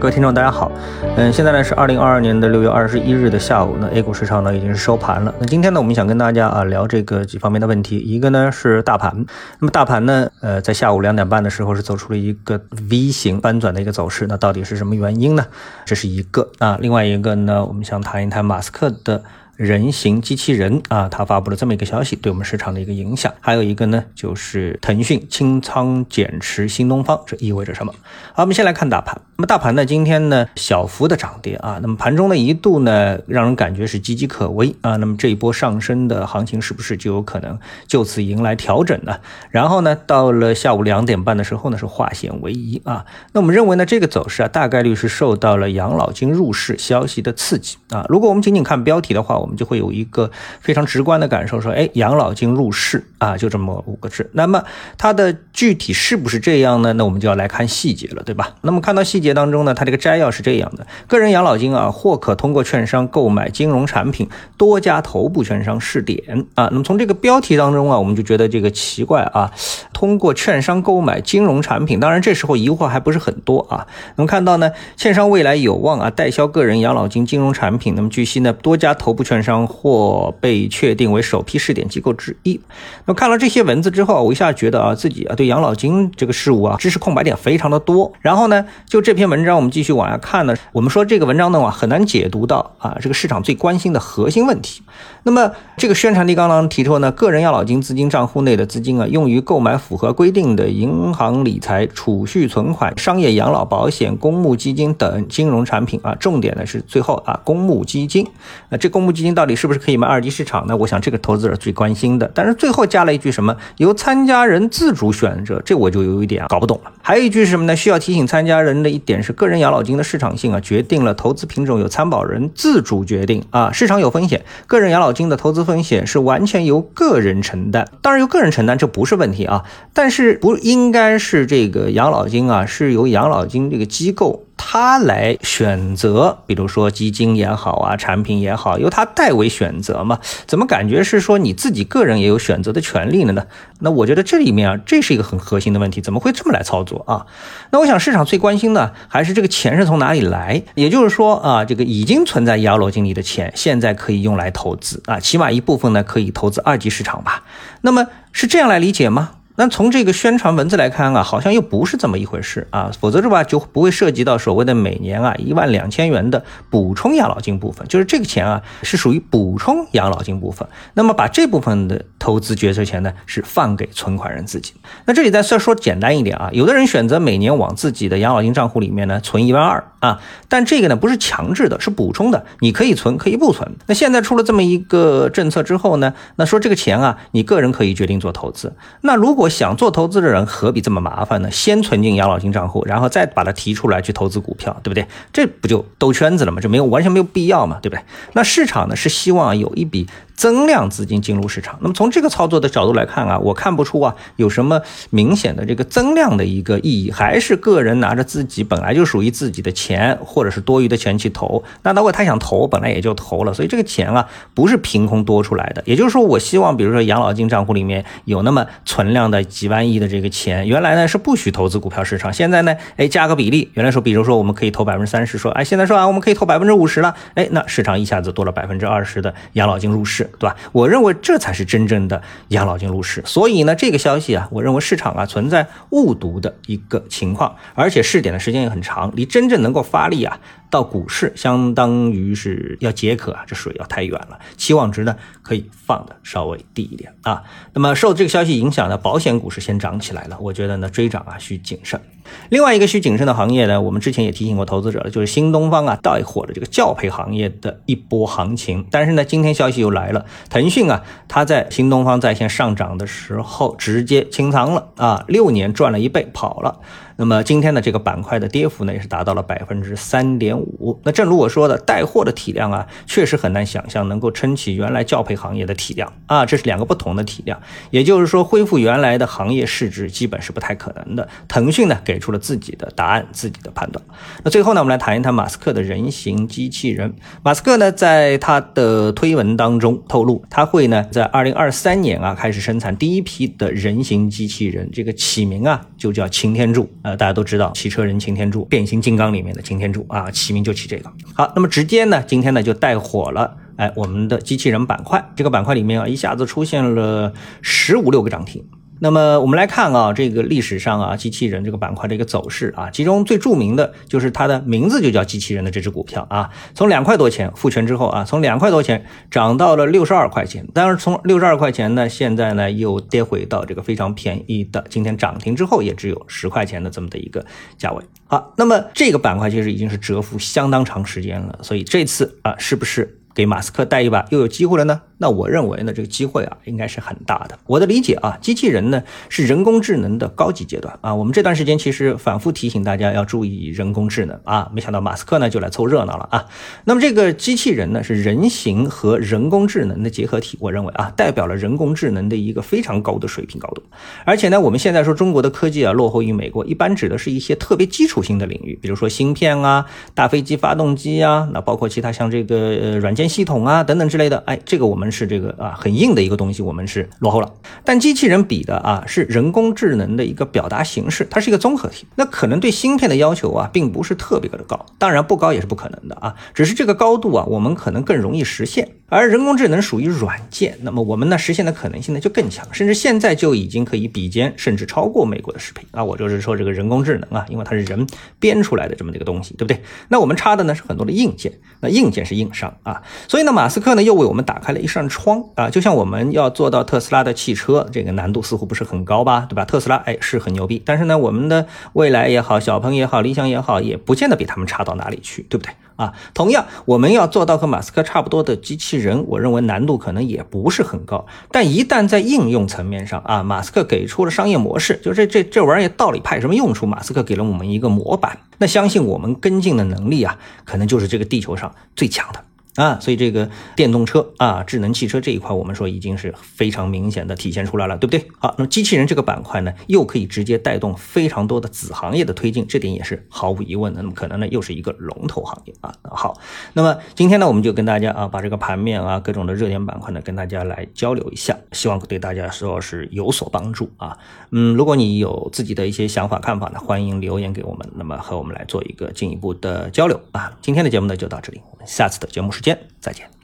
各位听众，大家好。嗯，现在呢是二零二二年的六月二十一日的下午，那 A 股市场呢已经是收盘了。那今天呢，我们想跟大家啊聊这个几方面的问题。一个呢是大盘，那么大盘呢，呃，在下午两点半的时候是走出了一个 V 型翻转的一个走势，那到底是什么原因呢？这是一个啊。另外一个呢，我们想谈一谈马斯克的。人形机器人啊，它发布了这么一个消息，对我们市场的一个影响。还有一个呢，就是腾讯清仓减持新东方，这意味着什么？好，我们先来看大盘。那么大盘呢，今天呢小幅的涨跌啊，那么盘中呢一度呢让人感觉是岌岌可危啊。那么这一波上升的行情是不是就有可能就此迎来调整呢？然后呢，到了下午两点半的时候呢是化险为夷啊。那我们认为呢这个走势啊大概率是受到了养老金入市消息的刺激啊。如果我们仅仅看标题的话，我们就会有一个非常直观的感受，说，哎，养老金入市啊，就这么五个字。那么它的具体是不是这样呢？那我们就要来看细节了，对吧？那么看到细节当中呢，它这个摘要是这样的：个人养老金啊，或可通过券商购买金融产品，多家头部券商试点啊。那么从这个标题当中啊，我们就觉得这个奇怪啊，通过券商购买金融产品，当然这时候疑惑还不是很多啊。能看到呢，券商未来有望啊代销个人养老金金融产品。那么据悉呢，多家头部券商或被确定为首批试点机构之一。那么看了这些文字之后，我一下觉得啊，自己啊对养老金这个事物啊知识空白点非常的多。然后呢，就这这篇文章我们继续往下看呢，我们说这个文章呢话很难解读到啊这个市场最关心的核心问题。那么这个宣传力刚刚提出呢，个人养老金资金账户内的资金啊，用于购买符合规定的银行理财、储蓄存款、商业养老保险、公募基金等金融产品啊，重点呢是最后啊公募基金。那这公募基金到底是不是可以卖二级市场呢？我想这个投资者最关心的。但是最后加了一句什么由参加人自主选择，这我就有一点搞不懂了。还有一句是什么呢？需要提醒参加人的一点是，个人养老金的市场性啊，决定了投资品种由参保人自主决定啊。市场有风险，个人养老金的投资风险是完全由个人承担。当然由个人承担这不是问题啊，但是不应该是这个养老金啊，是由养老金这个机构。他来选择，比如说基金也好啊，产品也好，由他代为选择嘛？怎么感觉是说你自己个人也有选择的权利了呢？那我觉得这里面啊，这是一个很核心的问题，怎么会这么来操作啊？那我想市场最关心的还是这个钱是从哪里来，也就是说啊，这个已经存在养老金里的钱，现在可以用来投资啊，起码一部分呢可以投资二级市场吧？那么是这样来理解吗？那从这个宣传文字来看啊，好像又不是这么一回事啊，否则的话就不会涉及到所谓的每年啊一万两千元的补充养老金部分，就是这个钱啊是属于补充养老金部分。那么把这部分的投资决策权呢是放给存款人自己。那这里再说说简单一点啊，有的人选择每年往自己的养老金账户里面呢存一万二啊，但这个呢不是强制的，是补充的，你可以存，可以不存。那现在出了这么一个政策之后呢，那说这个钱啊，你个人可以决定做投资。那如果想做投资的人何必这么麻烦呢？先存进养老金账户，然后再把它提出来去投资股票，对不对？这不就兜圈子了吗？这没有完全没有必要嘛，对不对？那市场呢是希望有一笔。增量资金进入市场，那么从这个操作的角度来看啊，我看不出啊有什么明显的这个增量的一个意义，还是个人拿着自己本来就属于自己的钱，或者是多余的钱去投。那如果他想投，本来也就投了，所以这个钱啊不是凭空多出来的。也就是说，我希望比如说养老金账户里面有那么存量的几万亿的这个钱，原来呢是不许投资股票市场，现在呢哎加个比例，原来说比如说我们可以投百分之三十，说哎现在说啊我们可以投百分之五十了，哎那市场一下子多了百分之二十的养老金入市。对吧？我认为这才是真正的养老金入市。所以呢，这个消息啊，我认为市场啊存在误读的一个情况，而且试点的时间也很长，离真正能够发力啊。到股市相当于是要解渴啊，这水要太远了，期望值呢可以放的稍微低一点啊。那么受这个消息影响呢，保险股是先涨起来了，我觉得呢追涨啊需谨慎。另外一个需谨慎的行业呢，我们之前也提醒过投资者了，就是新东方啊带火了这个教培行业的一波行情。但是呢，今天消息又来了，腾讯啊它在新东方在线上涨的时候直接清仓了啊，六年赚了一倍跑了。那么今天的这个板块的跌幅呢，也是达到了百分之三点五。那正如我说的，带货的体量啊，确实很难想象能够撑起原来教培行业的体量啊，这是两个不同的体量。也就是说，恢复原来的行业市值基本是不太可能的。腾讯呢，给给出了自己的答案、自己的判断。那最后呢，我们来谈一谈马斯克的人形机器人。马斯克呢，在他的推文当中透露，他会呢在二零二三年啊开始生产第一批的人形机器人，这个起名啊就叫擎天柱。呃，大家都知道汽车人擎天柱，变形金刚里面的擎天柱啊，起名就起这个。好，那么直接呢，今天呢就带火了。哎，我们的机器人板块，这个板块里面啊，一下子出现了十五六个涨停。那么我们来看啊，这个历史上啊，机器人这个板块的一个走势啊，其中最著名的就是它的名字就叫机器人的这只股票啊，从两块多钱复权之后啊，从两块多钱涨到了六十二块钱，但是从六十二块钱呢，现在呢又跌回到这个非常便宜的，今天涨停之后也只有十块钱的这么的一个价位。好，那么这个板块其实已经是蛰伏相当长时间了，所以这次啊，是不是给马斯克带一把又有机会了呢？那我认为呢，这个机会啊，应该是很大的。我的理解啊，机器人呢是人工智能的高级阶段啊。我们这段时间其实反复提醒大家要注意人工智能啊，没想到马斯克呢就来凑热闹了啊。那么这个机器人呢是人形和人工智能的结合体，我认为啊，代表了人工智能的一个非常高的水平高度。而且呢，我们现在说中国的科技啊落后于美国，一般指的是一些特别基础性的领域，比如说芯片啊、大飞机发动机啊，那包括其他像这个呃软件系统啊等等之类的。哎，这个我们是这个啊。很硬的一个东西，我们是落后了。但机器人比的啊是人工智能的一个表达形式，它是一个综合体。那可能对芯片的要求啊，并不是特别的高，当然不高也是不可能的啊，只是这个高度啊，我们可能更容易实现。而人工智能属于软件，那么我们呢实现的可能性呢就更强，甚至现在就已经可以比肩甚至超过美国的视频啊。我就是说这个人工智能啊，因为它是人编出来的这么一个东西，对不对？那我们差的呢是很多的硬件，那硬件是硬伤啊。所以呢，马斯克呢又为我们打开了一扇窗啊，就像我们要做到特斯拉的汽车，这个难度似乎不是很高吧，对吧？特斯拉哎是很牛逼，但是呢，我们的未来也好，小鹏也好，理想也好，也不见得比他们差到哪里去，对不对？啊，同样我们要做到和马斯克差不多的机器人，我认为难度可能也不是很高。但一旦在应用层面上啊，马斯克给出了商业模式，就这这这玩意儿到底派什么用处？马斯克给了我们一个模板，那相信我们跟进的能力啊，可能就是这个地球上最强的。啊，所以这个电动车啊，智能汽车这一块，我们说已经是非常明显的体现出来了，对不对？好，那么机器人这个板块呢，又可以直接带动非常多的子行业的推进，这点也是毫无疑问的。那么可能呢，又是一个龙头行业啊。好，那么今天呢，我们就跟大家啊，把这个盘面啊，各种的热点板块呢，跟大家来交流一下，希望对大家说是有所帮助啊。嗯，如果你有自己的一些想法看法呢，欢迎留言给我们，那么和我们来做一个进一步的交流啊。今天的节目呢，就到这里，我们下次的节目时间再见。